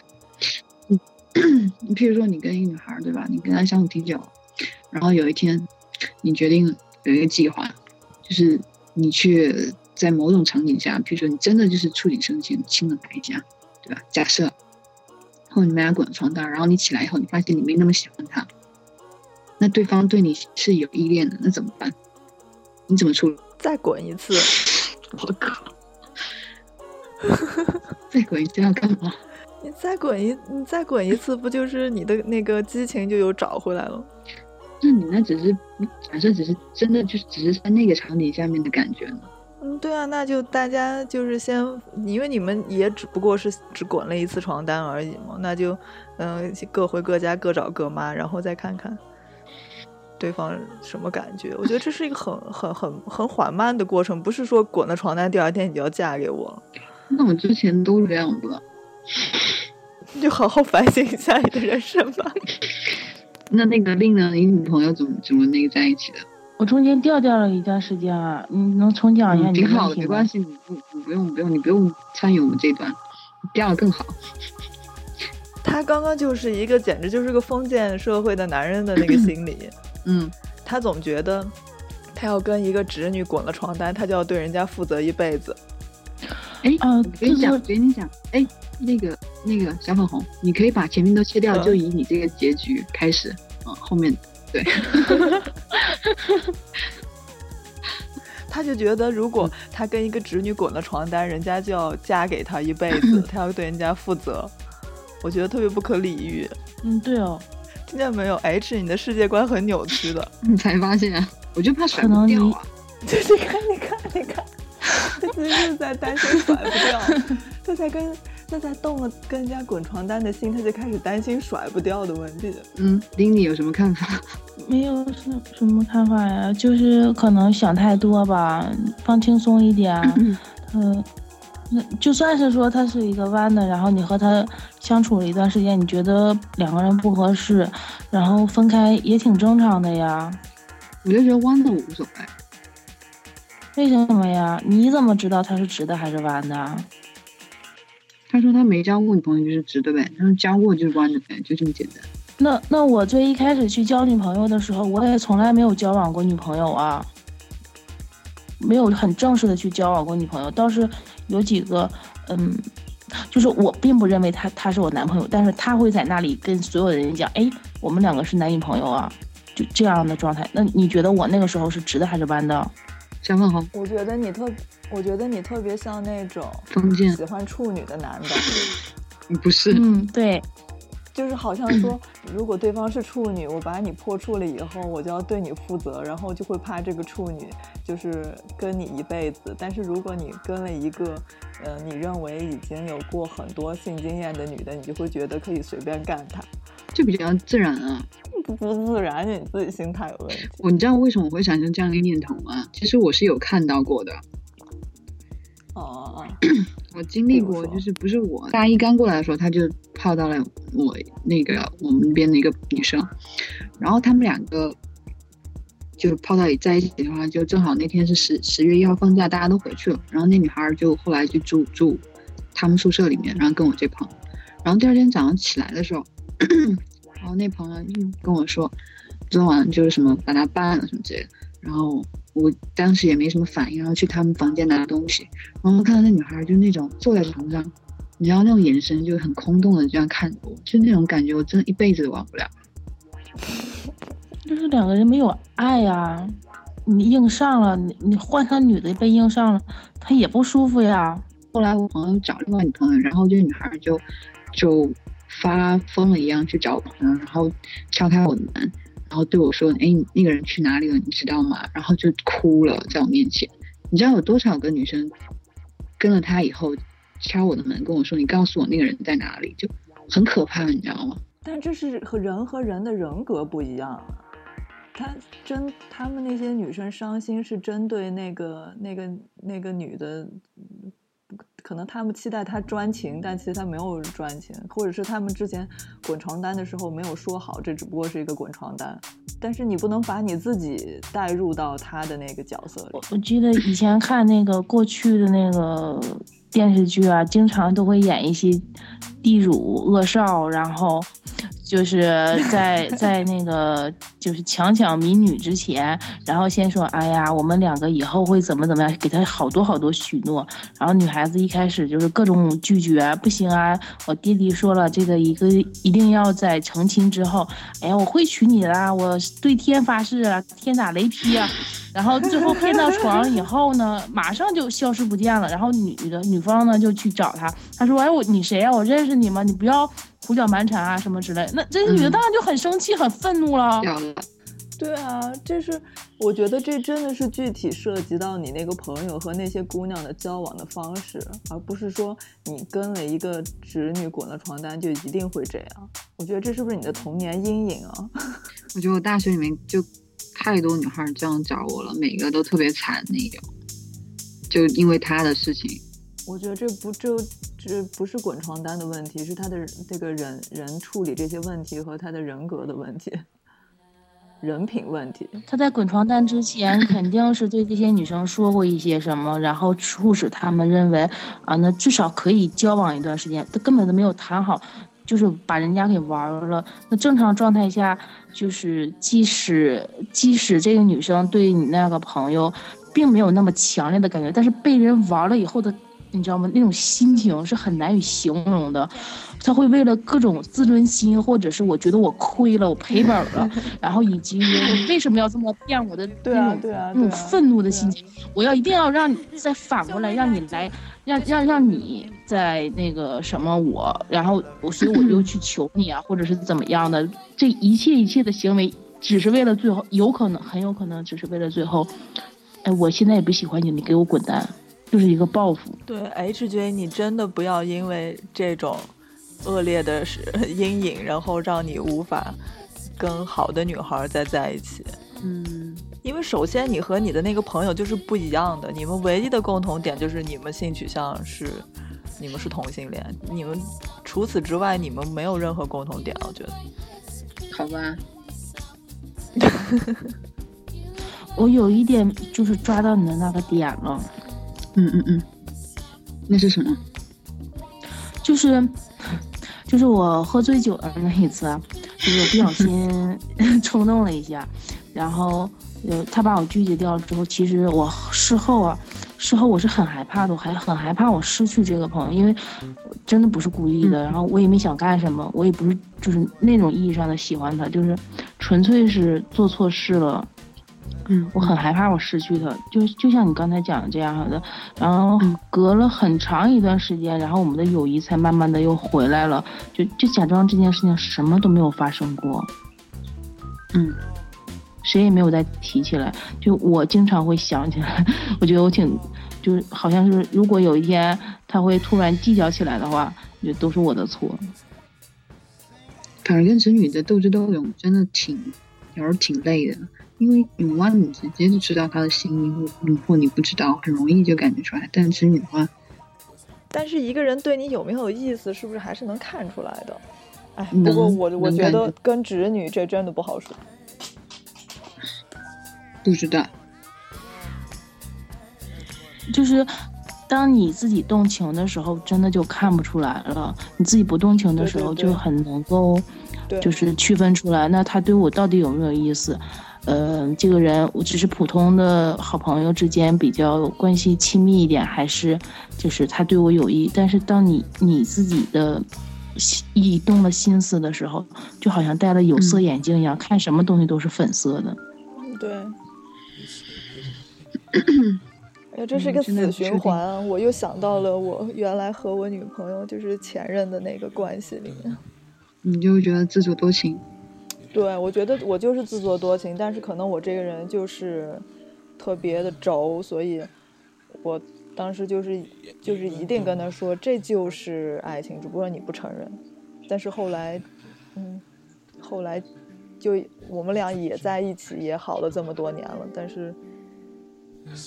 嗯，你 [clears throat] 譬如说你跟一个女孩对吧，你跟她相处挺久，然后有一天你决定有一个计划，就是你去在某种场景下，譬如说你真的就是触景生情，亲了她一下，对吧？假设，后你们俩滚床单，然后你起来以后，你发现你没那么喜欢他，那对方对你是有依恋的，那怎么办？你怎么处理？再滚一次，[laughs] 我靠！再滚一次要干嘛？[laughs] 你再滚一，你再滚一次，不就是你的那个激情就有找回来了？那你那只是假设，只是真的就只是在那个场景下面的感觉呢？嗯，对啊，那就大家就是先，因为你们也只不过是只滚了一次床单而已嘛，那就嗯、各回各家，各找各妈，然后再看看对方什么感觉。我觉得这是一个很很很很缓慢的过程，不是说滚了床单第二天你就要嫁给我，那我之前都这样子，你就好好反省一下你的人生吧。[laughs] 那那个令呢？你女朋友怎么怎么那个在一起的？我中间掉掉了一段时间啊，你能重讲一下嗯，你挺好的，没关？系，你不你不用不用，你不用参与我们这段，你掉了更好。[laughs] 他刚刚就是一个简直就是个封建社会的男人的那个心理。嗯，他总觉得他要跟一个侄女滚了床单，他就要对人家负责一辈子。哎，呃我跟你讲，就是我跟你讲，哎，那个那个小粉红，你可以把前面都切掉，嗯就以你这个结局开始，嗯，后面对，[laughs] 他就觉得，如果他跟一个侄女滚了床单，人家就要嫁给他一辈子，[laughs] 他要对人家负责。我觉得特别不可理喻，嗯，对哦，听见没有？H，你的世界观很扭曲的。[laughs] 你才发现啊，我就怕甩可能你不掉啊。你看，你看，你看，他其实是在担心甩不掉，他才跟他才动了跟人家滚床单的心，他就开始担心甩不掉的问题。嗯，丁，你有什么看法？没有什什么看法呀，就是可能想太多吧，放轻松一点。嗯，那就算是说他是一个弯的，然后你和他相处了一段时间，你觉得两个人不合适，然后分开也挺正常的呀。我就觉得弯的我无所谓。为什么呀？你怎么知道他是直的还是弯的？他说他没交过女朋友就是直的呗，他说交过就是弯的呗，就这么简单。那那我最一开始去交女朋友的时候，我也从来没有交往过女朋友啊，没有很正式的去交往过女朋友，倒是有几个，嗯，就是我并不认为他他是我男朋友，但是他会在那里跟所有人讲，哎，我们两个是男女朋友啊，就这样的状态。那你觉得我那个时候是直的还是弯的？小粉红，我觉得你特，我觉得你特别像那种封建喜欢处女的男的，[laughs] 不是？嗯，对，就是好像说，如果对方是处女，我把你破处了以后，我就要对你负责，然后就会怕这个处女就是跟你一辈子。但是如果你跟了一个，呃，你认为已经有过很多性经验的女的，你就会觉得可以随便干她，就比较自然啊。不 [laughs] 不自然，你自己心态有问题。我你知道为什么我会产生这样一个念头吗？其实我是有看到过的，哦哦哦，[clears throat] 我经历过，就是不是我大一刚过来的时候，他就泡到了我那个我们那边的一个女生，然后他们两个就泡到在一起的话，就正好那天是十十月一号放假，大家都回去了，然后那女孩就后来就住住他们宿舍里面，然后跟我这朋，然后第二天早上起来的时候，[clears throat] 然后那朋友就跟我说，昨天晚上就是什么把他办了什么之类的，然后我当时也没什么反应，然后去他们房间拿东西，然后看到那女孩就那种坐在床上，你知道那种眼神就很空洞的这样看着我，就那种感觉我真的一辈子都忘不了。就是两个人没有爱呀、你硬上了，你你换成女的被硬上了，他也不舒服呀。后来我朋友找另外女朋友，然后这女孩就就发疯了一样去找我朋友，然后敲开我的门，然后对我说：“哎，那个人去哪里了？你知道吗？”然后就哭了，在我面前。你知道有多少个女生跟了他以后敲我的门，跟我说：“你告诉我那个人在哪里？”就很可怕，你知道吗？但这是和人和人的人格不一样。他针他们那些女生伤心是针对那个那个那个女的，可能他们期待他专情，但其实他没有专情，或者是他们之前滚床单的时候没有说好，这只不过是一个滚床单。但是你不能把你自己带入到他的那个角色里。我记得以前看那个过去的那个电视剧啊，经常都会演一些地主恶少，然后就是在 [laughs] 在那个就是强抢民女之前，然后先说，哎呀，我们两个以后会怎么怎么样，给他好多好多许诺，然后女孩子一开始就是各种拒绝，不行啊，我爹地说了，这个一个一定要在成亲之后，哎呀，我会娶你啦，我对天发誓啊，天打雷劈啊。然后最后骗到床上以后呢，[laughs] 马上就消失不见了。然后女的女方呢就去找他，他说：“哎，我你谁呀、我认识你吗？你不要胡搅蛮缠啊什么之类。”那这个女的嗯当然就很生气、很愤怒了，对啊，这是我觉得这真的是具体涉及到你那个朋友和那些姑娘的交往的方式，而不是说你跟了一个侄女滚了床单就一定会这样。我觉得这是不是你的童年阴影啊？我觉得我大学里面就太多女孩这样找我了，每个都特别惨那种，就因为他的事情。我觉得这不就这不是滚床单的问题，是他的这个人人处理这些问题和他的人格的问题，[laughs] 人品问题。他在滚床单之前，肯定是对这些女生说过一些什么，然后促使他们认为啊，那至少可以交往一段时间。他根本都没有谈好，就是把人家给玩了。那正常状态下，就是即使即使这个女生对你那个朋友并没有那么强烈的感觉，但是被人玩了以后的。你知道吗？那种心情是很难以形容的，他会为了各种自尊心，或者是我觉得我亏了，我赔本了，[laughs] 然后以及你为什么要这么变我的那种那种愤怒的心情，我要一定要让你再反过来，让你来，让让让你在那个什么我，然后我所以我就去求你啊，或者是怎么样的，这一切一切的行为，只是为了最后，有可能很有可能只是为了最后，哎，我现在也不喜欢你，你给我滚蛋，就是一个报复。对，HJ，你真的不要因为这种恶劣的是 [laughs] 阴影，然后让你无法跟好的女孩再在一起。嗯，因为首先你和你的那个朋友就是不一样的，你们唯一的共同点就是你们性取向是，你们是同性恋，你们除此之外你们没有任何共同点，我觉得。好吧，[laughs] 我有一点就是抓到你的那个点了，嗯嗯嗯，那是什么？就是就是我喝醉酒的那一次啊，就是我不小心 [laughs] 冲动了一下，然后呃他把我拒绝掉了之后，其实我事后啊，事后我是很害怕的，我还很害怕我失去这个朋友，因为真的不是故意的，然后我也没想干什么，我也不是就是那种意义上的喜欢他，就是纯粹是做错事了。嗯，我很害怕我失去他，就就像你刚才讲的这样的，然后嗯隔了很长一段时间，然后我们的友谊才慢慢的又回来了，就就假装这件事情什么都没有发生过，嗯，谁也没有再提起来。就我经常会想起来，[laughs] 我觉得我挺，就是好像是如果有一天他会突然计较起来的话，我觉得都是我的错。反正跟子女的斗智斗勇真的挺，有时候挺累的，因为女娲你直接就知道她的心意，或你不知道，很容易就感觉出来。但是直女的话，但是一个人对你有没有意思，是不是还是能看出来的？哎，不过我我觉得跟直女这真的不好说。不知道，就是当你自己动情的时候，真的就看不出来了；你自己不动情的时候，就很能够，就是区分出来，那他对我到底有没有意思？呃，这个人我只是普通的好朋友之间比较关系亲密一点，还是就是他对我有意？但是当你你自己的心一动了心思的时候，就好像戴了有色嗯眼镜一样，看什么东西都是粉色的。对。哎呀，这是一个死循环啊！我又想到了我原来和我女朋友就是前任的那个关系里面。你就会觉得自作多情。对，我觉得我就是自作多情，但是可能我这个人就是特别的轴，所以我当时就是就是一定跟他说这就是爱情，只不过你不承认。但是后来，嗯，后来就我们俩也在一起，也好了这么多年了，但是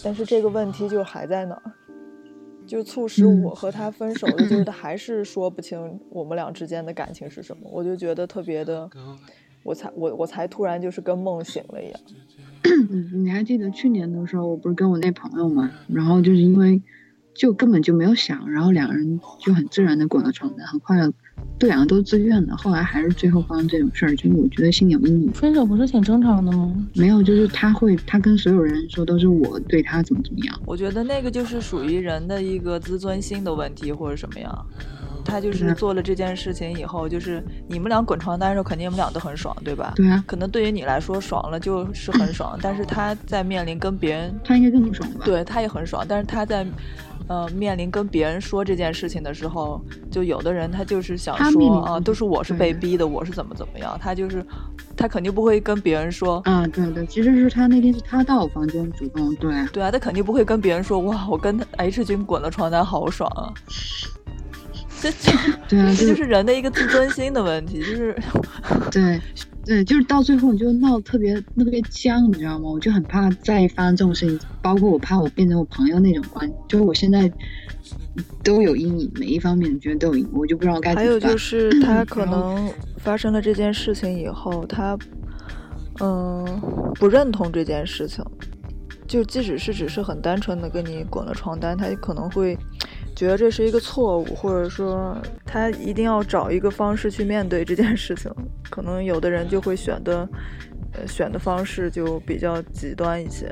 但是这个问题就还在那儿。就促使我和他分手的，就是他还是说不清我们俩之间的感情是什么，我就觉得特别的，我才我我才突然就是跟梦醒了一样。[clears throat] 嗯，你还记得去年的时候，我不是跟我那朋友嘛，然后就是因为就根本就没有想，然后两个人就很自然的滚了床单，很快的，对两个都自愿的，后来还是最后发生这种事儿，就是我觉得心里有阴影。分手不是挺正常的吗？没有，就是他会，他跟所有人说都是我对他怎么怎么样，我觉得那个就是属于人的一个自尊心的问题，或者什么样。他就是嗯做了这件事情以后，就是你们俩滚床单的时候，肯定你们俩都很爽，对吧？对啊，可能对于你来说爽了就是很 [clears throat] 爽，但是他在面临跟别人他应该更爽吧？，对他也很爽，但是他在，呃，面临跟别人说这件事情的时候，就有的人他就是想说啊，都是我是被逼的，我是怎么怎么样，他就是，他肯定不会跟别人说，啊，对对，其实是他那天是他到我房间主动，对啊，对啊，他肯定不会跟别人说，哇，我跟 H 君滚了床单，好爽啊。这 [laughs] 这对啊，这就是人的一个自尊心的问题，就是 [laughs] 对对，就是到最后你就闹得特别特别僵，你知道吗？我就很怕再发生这种事情，包括我怕我变成我朋友那种关系，就是我现在都有阴影，每一方面觉得都有阴影，我就不知道该怎还有。就是他 [clears throat] 可能发生了这件事情以后，他嗯不认同这件事情，就即使是只是很单纯的跟你滚了床单，他也可能会觉得这是一个错误，或者说他一定要找一个方式去面对这件事情。可能有的人就会选的呃选的方式就比较极端一些。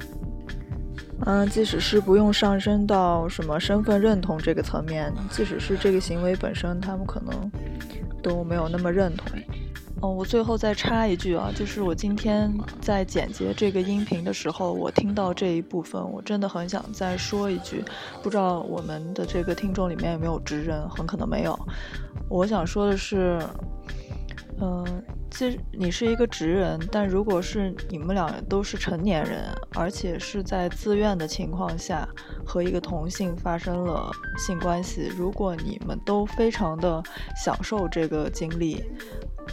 嗯，即使是不用上升到什么身份认同这个层面，即使是这个行为本身，他们可能都没有那么认同。哦，我最后再插一句啊，就是我今天在剪辑这个音频的时候，我听到这一部分，我真的很想再说一句，不知道我们的这个听众里面有没有直人，很可能没有。我想说的是，嗯、其实你是一个直人，但如果是你们俩都是成年人，而且是在自愿的情况下和一个同性发生了性关系，如果你们都非常的享受这个经历，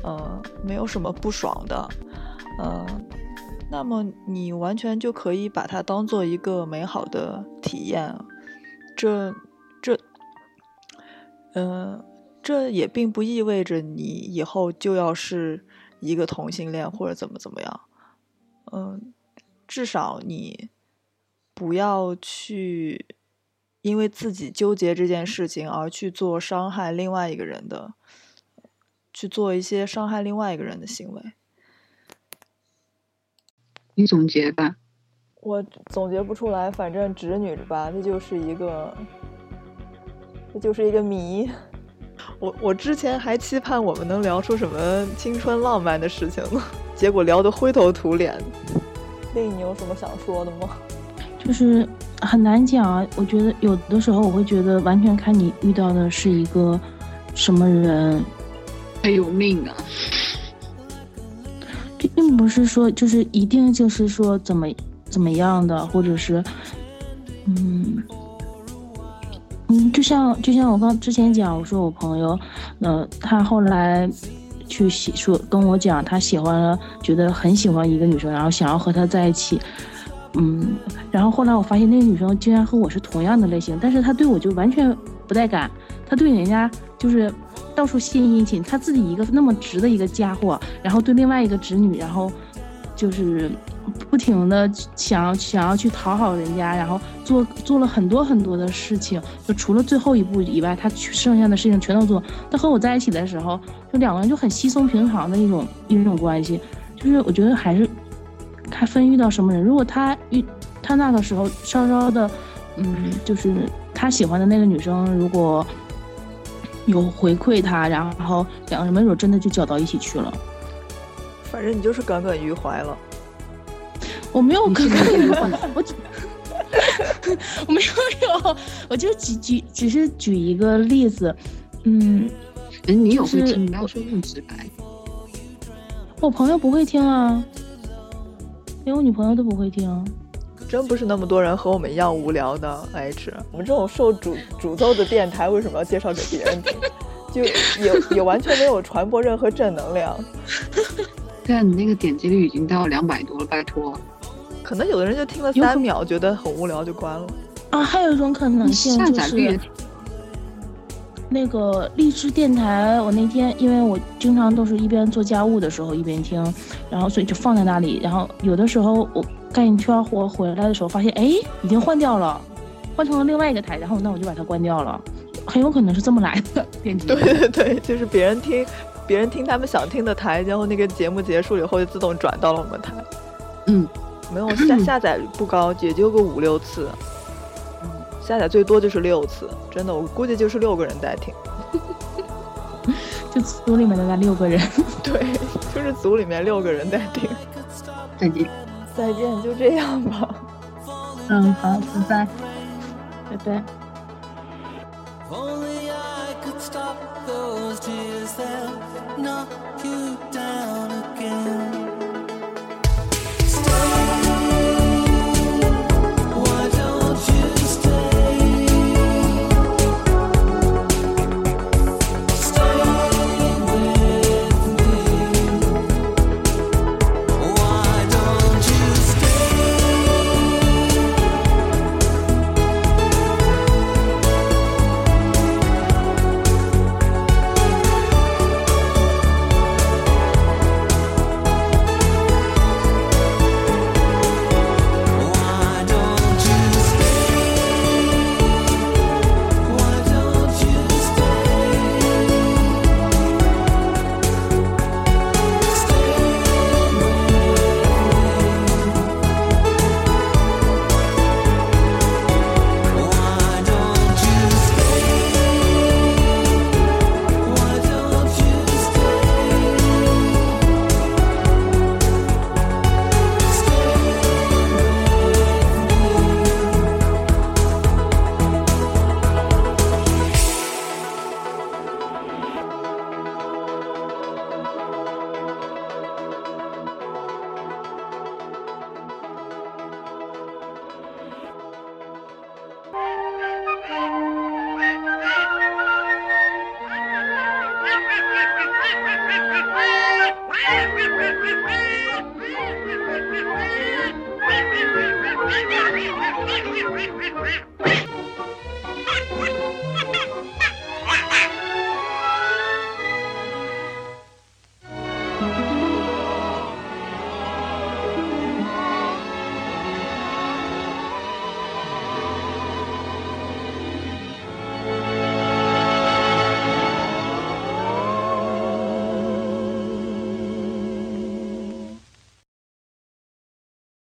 呃，没有什么不爽的，呃，那么你完全就可以把它当做一个美好的体验。这这，嗯，这也并不意味着你以后就要是一个同性恋或者怎么怎么样。嗯，至少你不要去因为自己纠结这件事情而去做伤害另外一个人的，去做一些伤害另外一个人的行为。你总结吧。我总结不出来，反正直女吧，这就是一个，这就是一个谜。[laughs] 我我之前还期盼我们能聊出什么青春浪漫的事情呢，[laughs] 结果聊得灰头土脸。令你有什么想说的吗？[laughs] 就是很难讲啊。我觉得有的时候我会觉得，完全看你遇到的是一个什么人。还有命啊！这并不是说就是一定就是说怎么怎么样的，或者是，嗯嗯，就像就像我刚之前讲，我说我朋友，呃，他后来去喜说跟我讲，他喜欢了，觉得很喜欢一个女生，然后想要和她在一起，嗯，然后后来我发现那个女生竟然和我是同样的类型，但是她对我就完全不带感，她对人家就是到处献殷勤，他自己一个那么直的一个家伙，然后对另外一个直女，然后就是不停的想要想要去讨好人家，然后做做了很多很多的事情，就除了最后一步以外，他剩下的事情全都做。他和我在一起的时候，就两个人就很稀松平常的一种一种关系，就是我觉得还是看分遇到什么人。如果他遇他那个时候稍稍的，嗯，就是他喜欢的那个女生，如果有回馈他，然后两个人没准真的就搅到一起去了。反正你就是耿耿于怀了。我没有耿耿于怀，我只 [laughs] 我没有有，我就举举只是举一个例子，嗯，人你有会就是听，不要说那么直白。我朋友不会听啊，连我女朋友都不会听。真不是那么多人和我们一样无聊的 H。我们这种受诅诅咒的电台为什么要介绍给别人听？[laughs] 就也也完全没有传播任何正能量。对啊，你那个点击率已经到两百多了，拜托。可能有的人就听了三秒，觉得很无聊就关了。啊，还有一种可能性就是那个励志电台，我那天因为我经常都是一边做家务的时候一边听，然后所以就放在那里，然后有的时候我干一圈活回来的时候，发现哎已经换掉了，换成了另外一个台，然后那我就把它关掉了，很有可能是这么来的编辑。[laughs] 对对对，就是别人听，别人听他们想听的台，然后那个节目结束以后就自动转到了我们台。嗯，没有下 [clears throat] 下载率不高，也就个五六次。嗯，下载最多就是六次，真的，我估计就是六个人在听。[laughs] 就组里面的那六个人，对，就是组里面六个人在听。再见。再见，就这样吧。嗯，好，拜拜。拜拜。Only I could stop those tears knock you down again.